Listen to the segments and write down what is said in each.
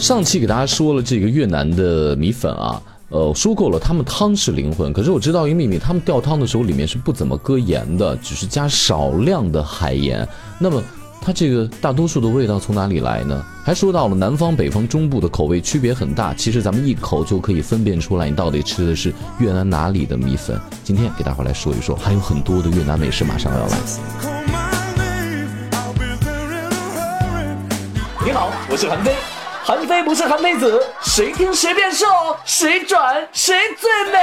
上期给大家说了这个越南的米粉啊，呃，说过了，他们汤是灵魂。可是我知道一个秘密，他们吊汤的时候里面是不怎么搁盐的，只是加少量的海盐。那么它这个大多数的味道从哪里来呢？还说到了南方、北方、中部的口味区别很大，其实咱们一口就可以分辨出来，你到底吃的是越南哪里的米粉。今天给大伙来说一说，还有很多的越南美食马上要来。你好，我是韩飞。韩非不是韩非子，谁听谁变瘦，谁转谁最美。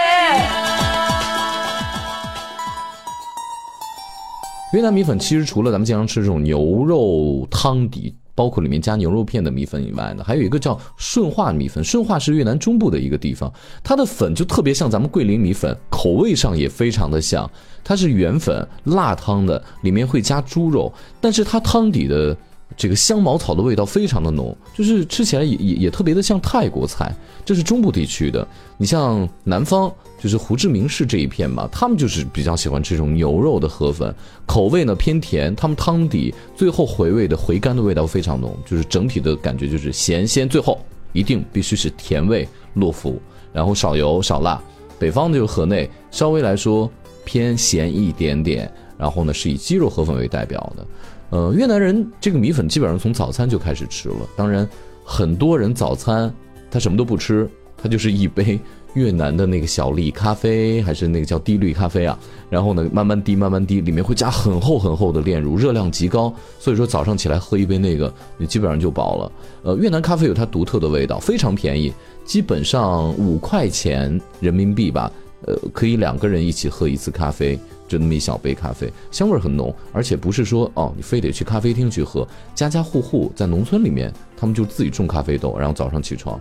越南米粉其实除了咱们经常吃这种牛肉汤底，包括里面加牛肉片的米粉以外呢，还有一个叫顺化米粉。顺化是越南中部的一个地方，它的粉就特别像咱们桂林米粉，口味上也非常的像。它是原粉辣汤的，里面会加猪肉，但是它汤底的。这个香茅草的味道非常的浓，就是吃起来也也也特别的像泰国菜。这是中部地区的，你像南方，就是胡志明市这一片嘛，他们就是比较喜欢吃这种牛肉的河粉，口味呢偏甜，他们汤底最后回味的回甘的味道非常浓，就是整体的感觉就是咸鲜，最后一定必须是甜味落腹，然后少油少辣。北方的就河内，稍微来说偏咸一点点，然后呢是以鸡肉河粉为代表的。呃，越南人这个米粉基本上从早餐就开始吃了。当然，很多人早餐他什么都不吃，他就是一杯越南的那个小粒咖啡，还是那个叫低滤咖啡啊。然后呢，慢慢滴，慢慢滴，里面会加很厚很厚的炼乳，热量极高。所以说早上起来喝一杯那个，你基本上就饱了。呃，越南咖啡有它独特的味道，非常便宜，基本上五块钱人民币吧。呃，可以两个人一起喝一次咖啡。就那么一小杯咖啡，香味很浓，而且不是说哦，你非得去咖啡厅去喝。家家户户在农村里面，他们就自己种咖啡豆，然后早上起床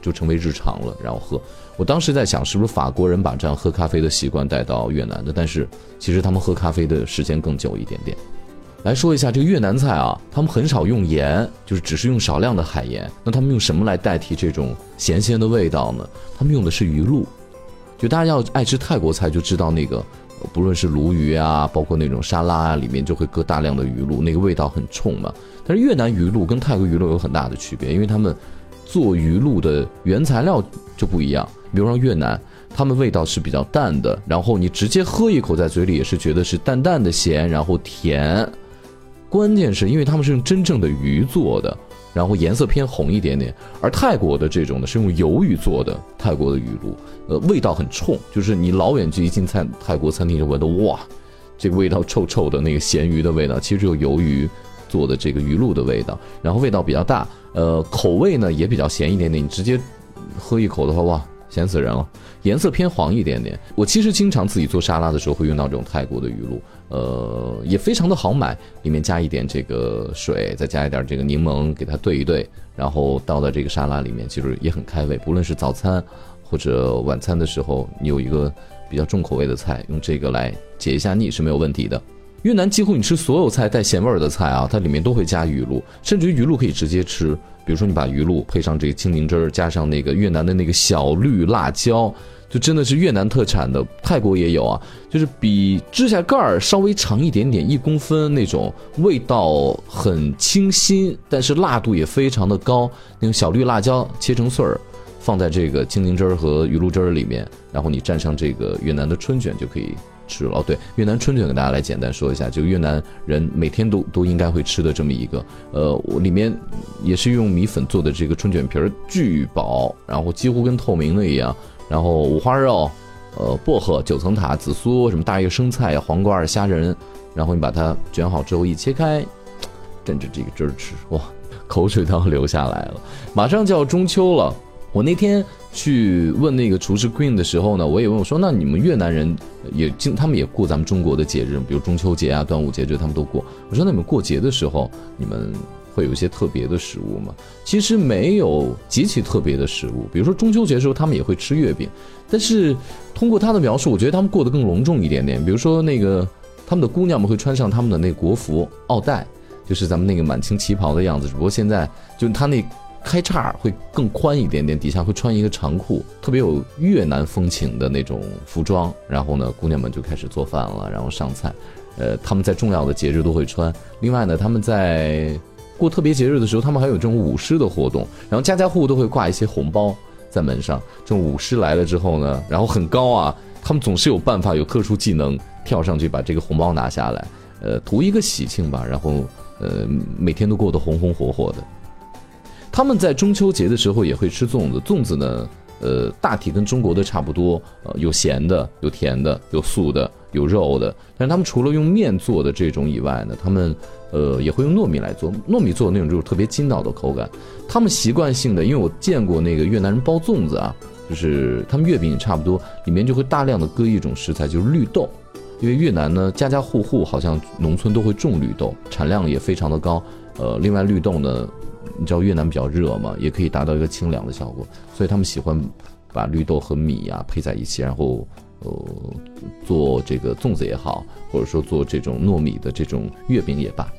就成为日常了，然后喝。我当时在想，是不是法国人把这样喝咖啡的习惯带到越南的？但是其实他们喝咖啡的时间更久一点点。来说一下这个越南菜啊，他们很少用盐，就是只是用少量的海盐。那他们用什么来代替这种咸鲜的味道呢？他们用的是鱼露。就大家要爱吃泰国菜，就知道那个。不论是鲈鱼啊，包括那种沙拉啊，里面就会搁大量的鱼露，那个味道很冲嘛。但是越南鱼露跟泰国鱼露有很大的区别，因为他们做鱼露的原材料就不一样。比如说越南，他们味道是比较淡的，然后你直接喝一口在嘴里也是觉得是淡淡的咸，然后甜。关键是因为他们是用真正的鱼做的。然后颜色偏红一点点，而泰国的这种呢是用鱿鱼做的，泰国的鱼露，呃，味道很冲，就是你老远距离进餐泰国餐厅就闻到哇，这个味道臭臭的那个咸鱼的味道，其实只有鱿鱼做的这个鱼露的味道，然后味道比较大，呃，口味呢也比较咸一点点，你直接喝一口的话，哇。咸死人了，颜色偏黄一点点。我其实经常自己做沙拉的时候会用到这种泰国的鱼露，呃，也非常的好买。里面加一点这个水，再加一点这个柠檬，给它兑一兑，然后倒到这个沙拉里面，其实也很开胃。不论是早餐或者晚餐的时候，你有一个比较重口味的菜，用这个来解一下腻是没有问题的。越南几乎你吃所有菜带咸味儿的菜啊，它里面都会加鱼露，甚至于鱼露可以直接吃。比如说你把鱼露配上这个青柠汁儿，加上那个越南的那个小绿辣椒，就真的是越南特产的。泰国也有啊，就是比指甲盖儿稍微长一点点，一公分那种，味道很清新，但是辣度也非常的高。那种小绿辣椒切成碎儿，放在这个青柠汁儿和鱼露汁儿里面，然后你蘸上这个越南的春卷就可以。吃了哦，对，越南春卷给大家来简单说一下，就越南人每天都都应该会吃的这么一个，呃，里面也是用米粉做的这个春卷皮儿，巨薄，然后几乎跟透明的一样，然后五花肉，呃，薄荷、九层塔、紫苏，什么大叶生菜、黄瓜、虾仁，然后你把它卷好之后一切开，蘸着这个汁儿吃，哇，口水都要流下来了。马上就要中秋了，我那天。去问那个厨师 Queen 的时候呢，我也问我说：“那你们越南人也经他们也过咱们中国的节日，比如中秋节啊、端午节，这他们都过。我说那你们过节的时候，你们会有一些特别的食物吗？其实没有极其特别的食物。比如说中秋节的时候，他们也会吃月饼，但是通过他的描述，我觉得他们过得更隆重一点点。比如说那个他们的姑娘们会穿上他们的那国服奥黛，就是咱们那个满清旗袍的样子，只不过现在就他那。开叉会更宽一点点，底下会穿一个长裤，特别有越南风情的那种服装。然后呢，姑娘们就开始做饭了，然后上菜。呃，他们在重要的节日都会穿。另外呢，他们在过特别节日的时候，他们还有这种舞狮的活动，然后家家户户都会挂一些红包在门上。这种舞狮来了之后呢，然后很高啊，他们总是有办法，有特殊技能跳上去把这个红包拿下来，呃，图一个喜庆吧。然后呃，每天都过得红红火火的。他们在中秋节的时候也会吃粽子，粽子呢。呃，大体跟中国的差不多，呃，有咸的，有甜的，有素的，有肉的。但是他们除了用面做的这种以外呢，他们呃也会用糯米来做，糯米做的那种就是特别筋道的口感。他们习惯性的，因为我见过那个越南人包粽子啊，就是他们月饼也差不多，里面就会大量的搁一种食材，就是绿豆。因为越南呢，家家户户好像农村都会种绿豆，产量也非常的高。呃，另外绿豆呢。你知道越南比较热嘛，也可以达到一个清凉的效果，所以他们喜欢把绿豆和米啊配在一起，然后呃做这个粽子也好，或者说做这种糯米的这种月饼也罢。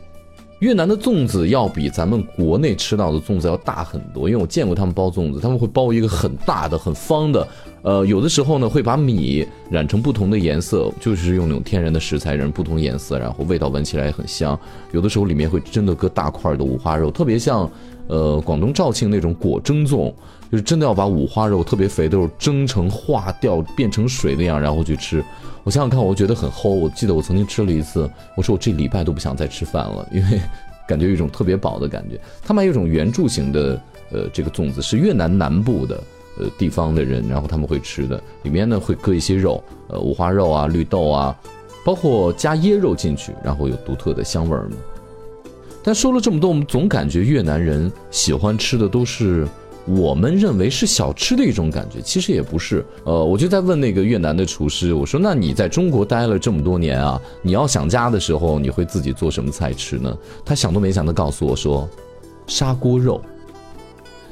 越南的粽子要比咱们国内吃到的粽子要大很多，因为我见过他们包粽子，他们会包一个很大的、很方的，呃，有的时候呢会把米染成不同的颜色，就是用那种天然的食材染不同颜色，然后味道闻起来也很香。有的时候里面会真的搁大块的五花肉，特别像。呃，广东肇庆那种果蒸粽，就是真的要把五花肉特别肥的肉蒸成化掉变成水那样，然后去吃。我想想看，我觉得很齁。我记得我曾经吃了一次，我说我这礼拜都不想再吃饭了，因为感觉有一种特别饱的感觉。他们还有一种圆柱形的，呃，这个粽子是越南南部的呃地方的人，然后他们会吃的，里面呢会搁一些肉，呃，五花肉啊、绿豆啊，包括加椰肉进去，然后有独特的香味儿嘛。但说了这么多，我们总感觉越南人喜欢吃的都是我们认为是小吃的一种感觉，其实也不是。呃，我就在问那个越南的厨师，我说：“那你在中国待了这么多年啊，你要想家的时候，你会自己做什么菜吃呢？”他想都没想的告诉我说：“砂锅肉。”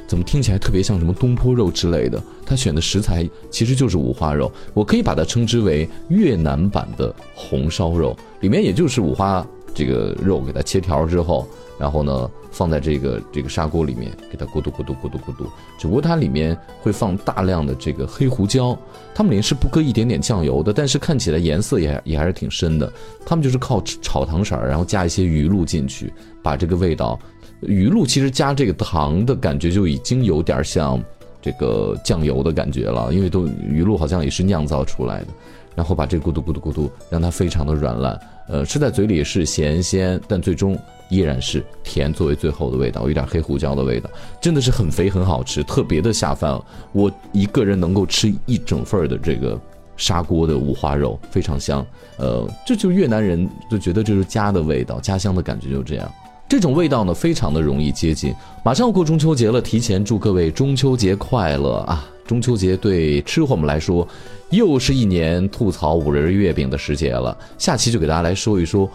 怎么听起来特别像什么东坡肉之类的？他选的食材其实就是五花肉，我可以把它称之为越南版的红烧肉，里面也就是五花。这个肉给它切条之后，然后呢放在这个这个砂锅里面，给它咕嘟咕嘟咕嘟咕嘟。只不过它里面会放大量的这个黑胡椒，他们里面是不搁一点点酱油的，但是看起来颜色也也还是挺深的。他们就是靠炒糖色儿，然后加一些鱼露进去，把这个味道，鱼露其实加这个糖的感觉就已经有点像这个酱油的感觉了，因为都鱼露好像也是酿造出来的。然后把这咕嘟咕嘟咕嘟，让它非常的软烂，呃，吃在嘴里是咸鲜，但最终依然是甜作为最后的味道，有点黑胡椒的味道，真的是很肥很好吃，特别的下饭。我一个人能够吃一整份的这个砂锅的五花肉，非常香。呃，这就越南人就觉得这是家的味道，家乡的感觉就这样。这种味道呢，非常的容易接近。马上要过中秋节了，提前祝各位中秋节快乐啊！中秋节对吃货们来说，又是一年吐槽五仁月饼的时节了。下期就给大家来说一说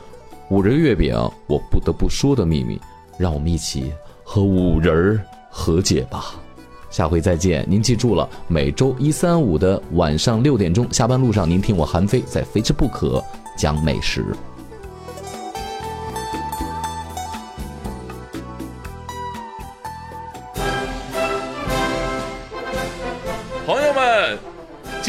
五仁月饼我不得不说的秘密，让我们一起和五仁和解吧。下回再见，您记住了，每周一、三、五的晚上六点钟，下班路上您听我韩飞在《非吃不可》讲美食。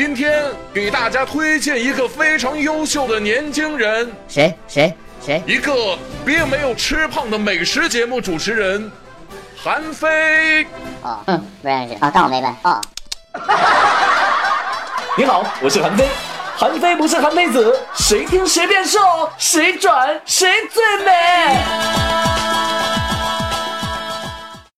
今天给大家推荐一个非常优秀的年轻人，谁谁谁？一个并没有吃胖的美食节目主持人，韩非。哦，嗯，不认识啊，当我没问哦。你好，我是韩非，韩非不是韩非子，谁听谁变瘦，谁转谁最美。